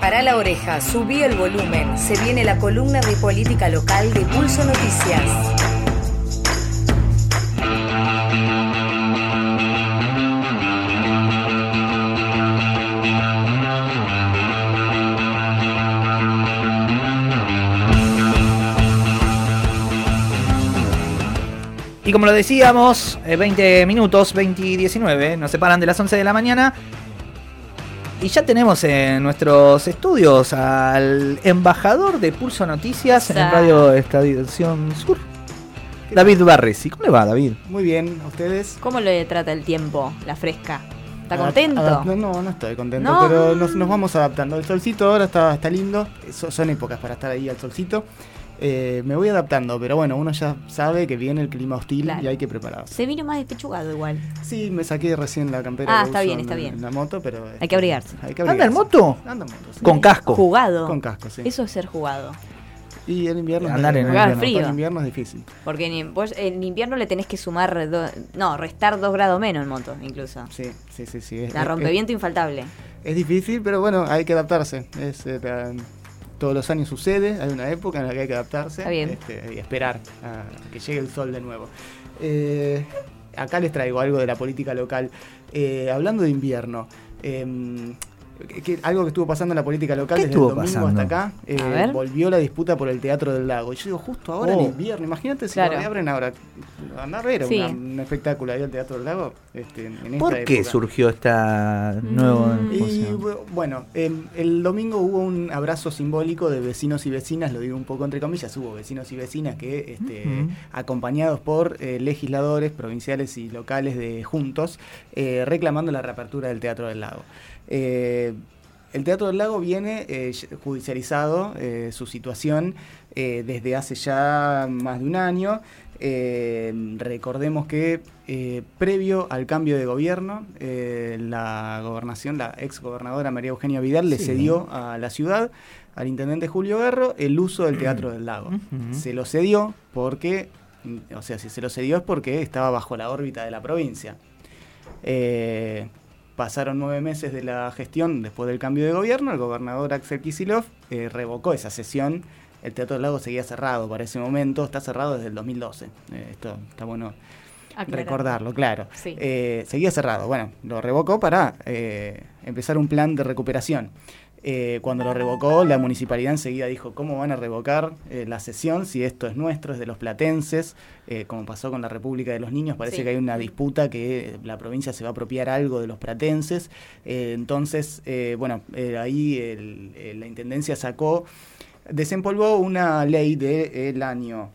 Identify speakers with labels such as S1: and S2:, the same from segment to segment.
S1: Para la oreja, subí el volumen. Se viene la columna de política local de Pulso Noticias.
S2: Y como lo decíamos, 20 minutos, 20 y 19, nos separan de las 11 de la mañana. Y ya tenemos en nuestros estudios al embajador de Pulso Noticias en Radio Estación Sur, David Barresi. ¿Cómo le va, David?
S3: Muy bien, ¿a ustedes?
S4: ¿Cómo le trata el tiempo, la fresca? ¿Está contento?
S3: no, no, estoy contento, pero nos, vamos adaptando. El solcito ahora está, está lindo, son épocas para estar ahí al solcito. Eh, me voy adaptando, pero bueno, uno ya sabe que viene el clima hostil y hay que prepararse.
S4: Se vino más despechugado igual.
S3: Sí, me saqué recién la campera.
S4: Ah, está bien, está bien.
S3: la moto, pero.
S4: Hay que abrigarse. Hay
S2: que ¿Anda en moto? Anda en moto, Con casco.
S4: Jugado.
S3: Con casco, sí.
S4: Eso es ser jugado.
S3: Y en invierno,
S2: Andar en
S3: invierno,
S4: frío.
S3: En invierno es difícil.
S4: Porque en, en invierno le tenés que sumar, no, restar dos grados menos en moto, incluso.
S3: Sí, sí, sí. sí.
S4: la rompeviento infaltable.
S3: Es difícil, pero bueno, hay que adaptarse. Es, eh, todos los años sucede, hay una época en la que hay que adaptarse este, y esperar a que llegue el sol de nuevo. Eh, acá les traigo algo de la política local. Eh, hablando de invierno, algo que estuvo pasando en la política local desde el domingo hasta acá, eh, volvió la disputa por el Teatro del Lago. Y yo digo, justo ahora en oh. invierno, imagínate si lo reabren ahora. Andar a sí. un espectáculo ahí al Teatro del Lago. Este, en
S2: ¿Por qué surgió esta nueva
S3: y, Bueno, em, el domingo hubo un abrazo simbólico de vecinos y vecinas, lo digo un poco entre comillas, hubo vecinos y vecinas que, este, acompañados por eh, legisladores provinciales y locales de Juntos, eh, reclamando la reapertura del Teatro del Lago. Eh, el Teatro del Lago viene eh, judicializado eh, su situación desde hace ya más de un año. recordemos que previo al cambio de gobierno, la gobernación, la ex gobernadora María Eugenia Vidal le cedió a la ciudad, al intendente Julio Guerro, el uso del Teatro del Lago. Se lo cedió porque, o sea, si se lo cedió es porque estaba bajo la órbita de la provincia. Pasaron nueve meses de la gestión después del cambio de gobierno, el gobernador Axel Kisilov eh, revocó esa sesión. El Teatro del Lago seguía cerrado para ese momento, está cerrado desde el 2012. Eh, esto está bueno recordarlo, claro. Eh, seguía cerrado, bueno, lo revocó para empezar un plan de recuperación. Eh, cuando lo revocó, la municipalidad enseguida dijo, ¿cómo van a revocar eh, la sesión si esto es nuestro, es de los platenses? Eh, como pasó con la República de los Niños, parece que hay una disputa que la provincia se va a apropiar algo de los platenses. entonces, bueno, ahí la Intendencia sacó, desempolvó una ley del año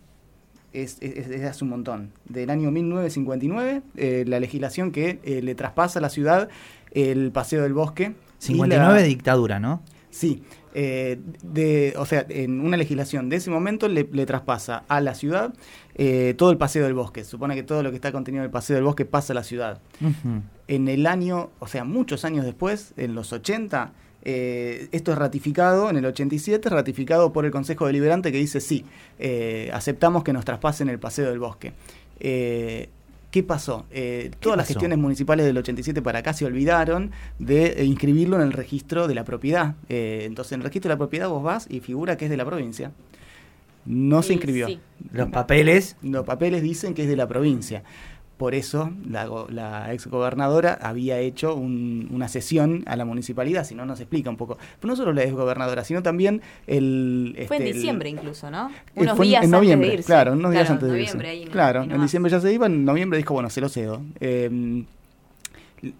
S3: es, hace un montón, del año 1959, la legislación que le traspasa a la ciudad el paseo del bosque
S2: 59 de dictadura, ¿no?
S3: Sí. Eh, de, o sea, en una legislación de ese momento le, traspasa a la ciudad eh, todo el paseo del bosque. supone que todo lo que está contenido en el paseo del bosque pasa a la ciudad. En el año, o sea, muchos años después, en los 80, eh, esto es ratificado, en el 87, ratificado por el Consejo Deliberante que dice sí, aceptamos que nos traspasen el paseo del bosque. ¿Qué pasó? Eh, todas las gestiones municipales del 87 para acá se olvidaron de eh, inscribirlo en el registro de la propiedad. Eh, entonces, en el registro de la propiedad vos vas y figura que es de la provincia. No se inscribió.
S2: Los papeles.
S3: Los papeles dicen que es de la provincia. Por eso la, la ex gobernadora había hecho una sesión a la municipalidad, si no nos explica un poco. Pero no solo la ex gobernadora, sino también el...
S4: Fue en
S3: este,
S4: diciembre incluso, ¿no? Unos días en
S3: noviembre,
S4: antes de irse.
S3: Claro, unos días antes de irse. claro, en diciembre ya se iba, en noviembre dijo, bueno, se lo cedo. Eh,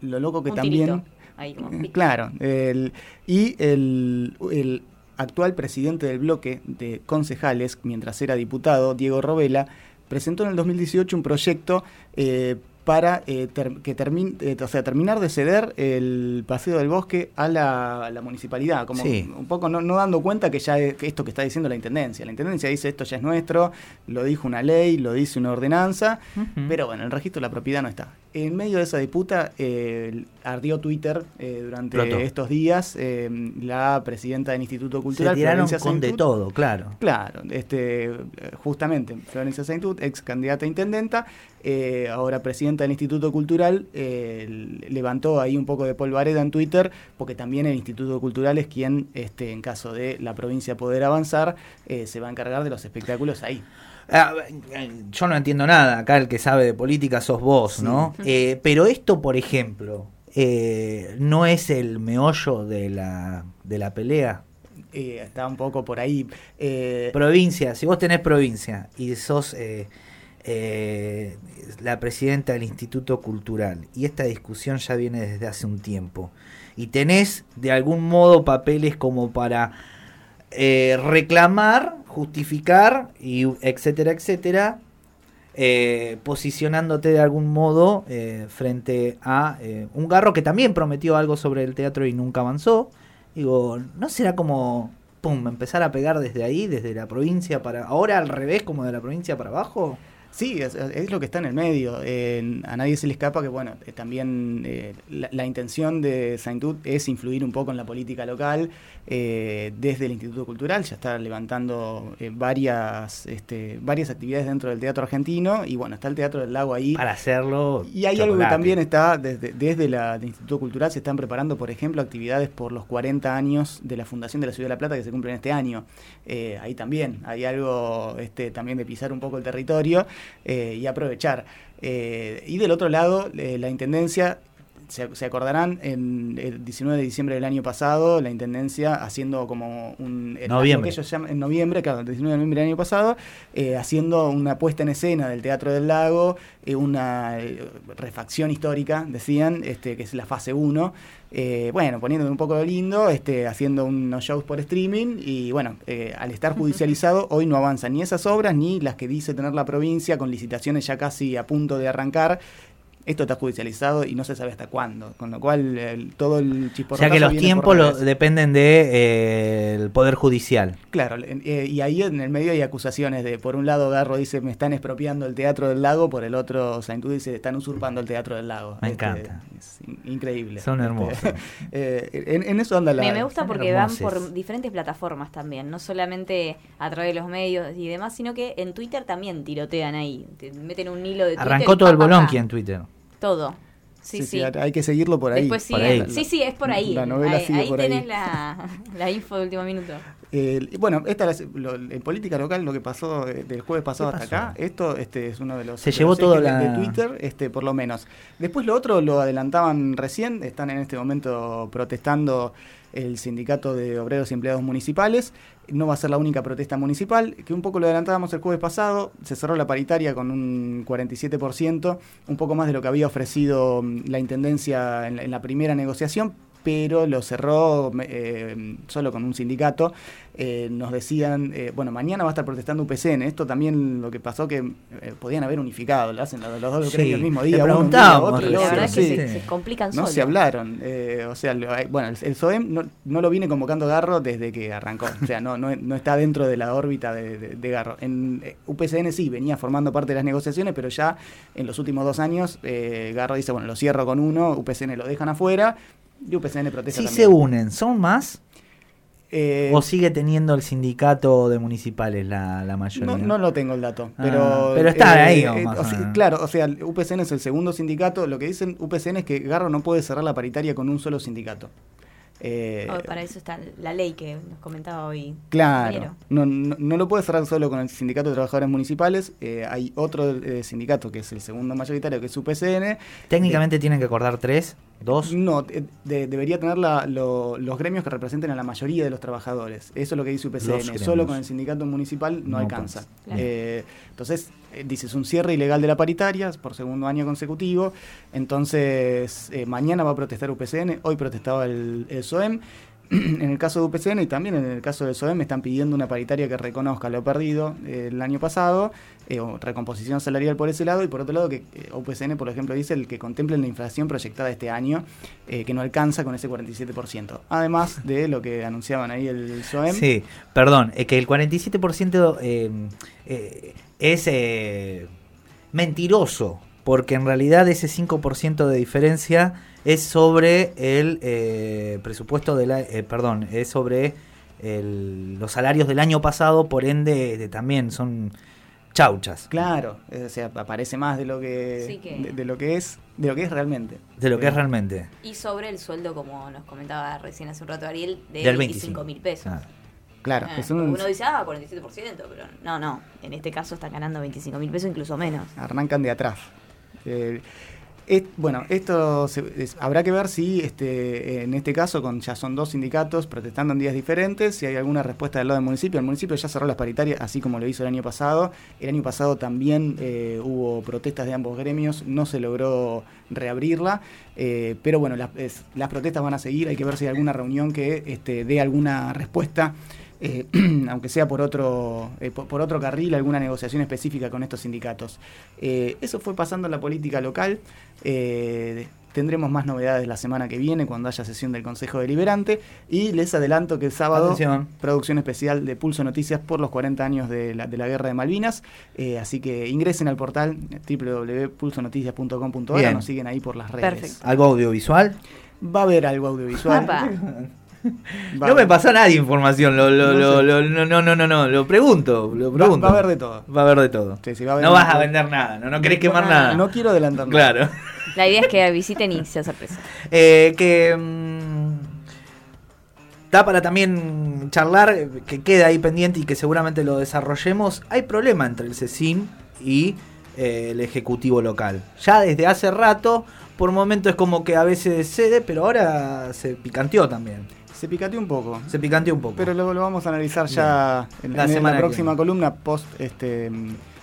S3: lo loco que también...
S4: Ahí,
S3: claro, el, y el, el actual presidente del bloque de concejales, mientras era diputado, Diego Robela, presentó en el 2018 un proyecto eh, para eh, que termine, eh, o sea, terminar de ceder el paseo del bosque a la, municipalidad, como un poco no, dando cuenta que ya es, esto que está diciendo la intendencia. La intendencia dice esto ya es nuestro, lo dijo una ley, lo dice una ordenanza, pero bueno, el registro de la propiedad no está. En medio de esa disputa eh, ardió Twitter eh, durante estos días. Eh, la presidenta del Instituto Cultural,
S2: Se tiraron con de todo, claro.
S3: Claro, este, justamente, Florencia Saintut, ex candidata a intendenta, ahora presidenta del Instituto Cultural, levantó ahí un poco de polvareda en Twitter, porque también el Instituto Cultural es quien, este, en caso de la provincia poder avanzar, se va a encargar de los espectáculos ahí.
S2: Ah, yo no entiendo nada, acá el que sabe de política sos vos, ¿no? Eh, pero esto, por ejemplo, eh, no es el meollo de la, de la pelea.
S3: Eh, está un poco por ahí.
S2: provincia, si vos tenés provincia y sos la presidenta del Instituto Cultural y esta discusión ya viene desde hace un tiempo y tenés de algún modo papeles como para reclamar justificar, y etcétera, etcétera, eh, posicionándote de algún modo eh, frente a eh, un garro que también prometió algo sobre el teatro y nunca avanzó. Digo, ¿no será como, pum, empezar a pegar desde ahí, desde la provincia para... Ahora al revés, como de la provincia para abajo?
S3: Sí, es, lo que está en el medio. a nadie se le escapa que, bueno, también la, intención de Saint es influir un poco en la política local eh, desde el Instituto Cultural, ya está levantando eh, varias, este, varias actividades dentro del teatro argentino y bueno, está el Teatro del Lago ahí.
S2: Para hacerlo.
S3: Y hay algo que también está, desde, desde la, el Instituto Cultural se están preparando, por ejemplo, actividades por los 40 años de la Fundación de la Ciudad de La Plata que se cumplen este año. Eh, ahí también hay algo este, también de pisar un poco el territorio y aprovechar. y del otro lado, la Intendencia se, acordarán, en el 19 de diciembre del año pasado, la Intendencia haciendo como un...
S2: Noviembre.
S3: en noviembre, claro, el 19 de noviembre del año pasado, eh, haciendo una puesta en escena del Teatro del Lago, eh, una eh, refacción histórica, decían, este, que es la fase 1. bueno, poniéndome un poco de lindo, este, haciendo unos shows por streaming y bueno, al estar judicializado, hoy no avanzan ni esas obras ni las que dice tener la provincia con licitaciones ya casi a punto de arrancar esto está judicializado y no se sabe hasta cuándo, con lo cual todo el
S2: chisporrotazo... O sea que los tiempos dependen del de, eh, el Poder Judicial.
S3: Claro, eh, y ahí en el medio hay acusaciones de, por un lado Garro dice me están expropiando el Teatro del Lago, por el otro Saintú dice están usurpando el Teatro del Lago.
S2: Me este, encanta.
S3: Es increíble.
S2: Son este, hermosos.
S3: Eh, en, eso anda la...
S4: Me, me gusta porque van por diferentes plataformas también, no solamente a través de los medios y demás, sino que en Twitter también tirotean ahí, meten un hilo de Twitter.
S2: Arrancó todo el bolonqui en Twitter
S4: todo. Sí, sí,
S3: Hay que seguirlo por ahí.
S4: Sí, sí, es por ahí. La novela ahí, ahí tenés La, info de último minuto.
S3: bueno, esta en política local lo que pasó eh, del jueves pasado hasta acá, esto este es uno de los
S2: se llevó todo
S3: la... de Twitter, este por lo menos. Después lo otro lo adelantaban recién, están en este momento protestando el sindicato de obreros y empleados municipales. No va a ser la única protesta municipal, que un poco lo adelantábamos el jueves pasado, se cerró la paritaria con un 47%, un poco más de lo que había ofrecido mm, la Intendencia en la primera negociación, pero lo cerró eh, solo con un sindicato. Eh, nos decían, eh, bueno, mañana va a estar protestando UPCN. Esto también lo que pasó que podían haber unificado, lo hacen los, dos sí, el mismo día.
S2: Uno día otro,
S4: la verdad es que se, complican
S3: No se hablaron. o sea, bueno, el, SOEM no, lo viene convocando Garro desde que arrancó. O sea, no, no, está dentro de la órbita de, Garro. En UPCN sí, venía formando parte de las negociaciones, pero ya en los últimos dos años Garro dice, bueno, lo cierro con uno, UPCN lo dejan afuera y UPCN protesta
S2: Si se unen, ¿son más? Eh, ¿O sigue teniendo el sindicato de municipales la, la mayoría?
S3: No, no lo tengo el dato, ah, pero...
S2: está eh, ahí. Eh,
S3: claro, o sea, UPCN es el segundo sindicato. Lo que dicen UPCN es que Garro no puede cerrar la paritaria con un solo sindicato.
S4: Eh, oh, para eso está la ley que nos comentaba hoy.
S3: Claro, no, no, lo puede cerrar solo con el Sindicato de Trabajadores Municipales. Eh, hay otro eh, sindicato que es el segundo mayoritario, que es UPCN.
S2: ¿Técnicamente tienen que acordar tres? ¿Dos?
S3: No, debería tener los gremios que representen a la mayoría de los trabajadores. Eso es lo que dice UPCN. Solo con el sindicato municipal no, alcanza. entonces, dice, es un cierre ilegal de la paritaria por segundo año consecutivo. Entonces, mañana va a protestar UPCN. Hoy protestaba el, el SOEM. En el caso de UPCN y también en el caso del SOEM están pidiendo una paritaria que reconozca lo perdido eh, el año pasado, eh, o recomposición salarial por ese lado, y por otro lado que eh, UPCN, por ejemplo, dice el que contemple la inflación proyectada este año, que no alcanza con ese 47%. Además de lo que anunciaban ahí el SOEM.
S2: Sí, perdón, es que el 47% es mentiroso porque en realidad ese 5% de diferencia es sobre el eh, presupuesto de la, eh, perdón, es sobre el- los salarios del año pasado, por ende de- también son chauchas
S3: Claro, o sea, aparece más de lo que,
S4: Sí que-
S3: de, de lo que es, de lo que es realmente.
S2: de lo que es realmente.
S4: Y sobre el sueldo, como nos comentaba recién hace un rato Ariel, de
S2: Del
S4: 25 mil pesos.
S2: Ah.
S3: Claro,
S4: Ah,
S3: es un-
S4: Uno dice, ah, 47%, pero no, no. En este caso están ganando 25 mil pesos, incluso menos.
S3: arrancan de atrás. Eh, bueno, esto se- habrá que ver si este, en este caso, con ya son dos sindicatos protestando en días diferentes, si hay alguna respuesta del lado del municipio. El municipio ya cerró las paritarias, así como lo hizo el año pasado. El año pasado también eh, hubo protestas de ambos gremios, no se logró reabrirla, eh, pero bueno, las, es- las protestas van a seguir, hay que ver si hay alguna reunión que este, dé alguna respuesta. Eh, aunque sea por otro, eh, por, por otro carril, alguna negociación específica con estos sindicatos. Eh, eso fue pasando en la política local. eh, tendremos más novedades la semana que viene cuando haya sesión del Consejo Deliberante. Y les adelanto que el sábado,
S2: Atención.
S3: producción especial de Pulso Noticias por los 40 años de la, de la Guerra de Malvinas. Eh, así que ingresen al portal www.pulsonoticias.com.ar. Nos siguen ahí por las redes.
S4: Perfecto.
S2: ¿Algo audiovisual?
S3: Va a haber algo audiovisual.
S2: No me pasó a nadie información, lo, lo, lo- lo- no, no, no, no, no, lo pregunto, lo
S3: Va,
S2: pregunto.
S3: va a haber de todo.
S2: Va a haber de todo.
S3: Sí, sí, va a haber
S2: no
S3: de
S2: vas a vender nada, no, no querés quemar
S4: No,
S2: nada.
S3: No quiero adelantar nada.
S2: claro.
S4: La idea es que visiten y sea sorpresa.
S2: Eh, que mm, da para también charlar, que queda ahí pendiente y que seguramente lo desarrollemos. Hay problema entre el CECIN y eh, el Ejecutivo local. Ya desde hace rato, por momentos es como que a veces cede, pero ahora se picanteó también.
S3: Se picateó un poco.
S2: Se picanteó un poco.
S3: Pero lo, lo vamos a analizar ya en,
S2: La
S3: en
S2: semana
S3: la
S2: que
S3: próxima
S2: viene.
S3: columna post este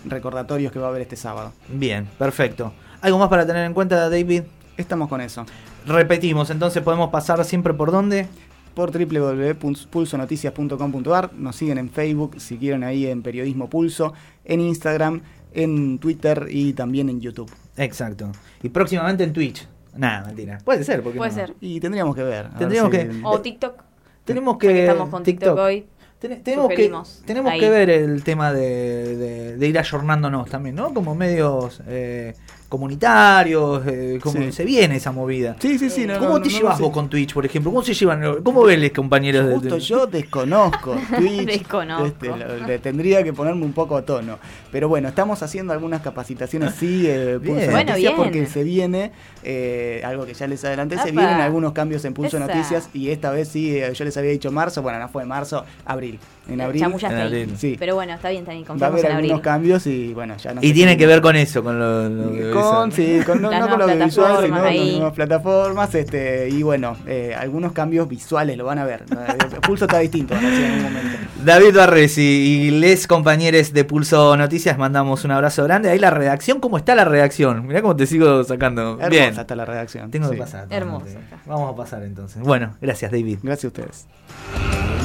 S3: recordatorios que va a haber este sábado.
S2: Bien, perfecto. ¿Algo más para tener en cuenta, David?
S3: Estamos con eso.
S2: Repetimos, entonces podemos pasar siempre por dónde?
S3: Por www.pulsonoticias.com.ar Nos siguen en Facebook, si quieren ahí en Periodismo Pulso, en Instagram, en Twitter y también en YouTube.
S2: Exacto. Y próximamente en Twitch. Nada, mentira. Puede ser, porque
S4: Puede ser.
S3: Y tendríamos que ver. a ver
S2: Tendríamos
S3: si-
S2: que-
S4: O TikTok.
S2: Tenemos que.
S4: que estamos con TikTok, hoy.
S2: Ten- tenemos que, tenemos
S4: ahí.
S2: que ver el tema de, de- de ir ayornándonos también, ¿no? Como medios eh, comunitarios, eh, como
S3: Sí.
S2: se viene esa movida.
S3: Sí, sí, sí. no,
S2: ¿Cómo
S3: no,
S2: te
S3: no,
S2: llevas
S3: no
S2: vos con Twitch, por ejemplo? ¿Cómo se llevan? ¿Cómo ven los compañeros de,
S3: Justo
S2: de-
S3: yo desconozco Twitch.
S4: Desconozco.
S3: Este, lo- le tendría que ponerme un poco a tono. Pero bueno, estamos haciendo algunas capacitaciones, sí, eh,
S2: Bien.
S3: Pulso
S4: Bueno,
S3: Noticias,
S4: bien.
S3: porque se viene, eh, algo que ya les adelanté, se vienen algunos cambios en Pulso
S4: Esa.
S3: Noticias y esta vez sí, eh, yo les había dicho marzo, bueno, no fue marzo, abril. En abril
S2: En abril.
S3: Sí.
S4: Pero bueno, está bien, bien.
S3: va a haber
S4: en
S3: algunos
S4: abril.
S3: cambios y bueno, ya no
S2: Y tiene que ver con eso, con lo, lo
S3: con,
S2: audiovisual.
S3: sí, con, no, con lo
S4: nuevas
S3: visual, sino
S4: plataformas
S3: con las nuevas plataformas, este, y bueno, eh, algunos cambios visuales lo van a ver. Pulso está distinto, van a decir en un momento.
S2: David Barres y, y les compañeros de Pulso Noticias, mandamos un abrazo grande. Ahí la redacción, ¿cómo está la redacción? Mirá cómo te sigo sacando.
S3: Hermosa
S2: Bien.
S3: está la redacción.
S2: Tengo
S3: sí.
S2: que pasar.
S4: Hermosa.
S2: Vamos a pasar entonces. Bueno, gracias David.
S3: Gracias a ustedes.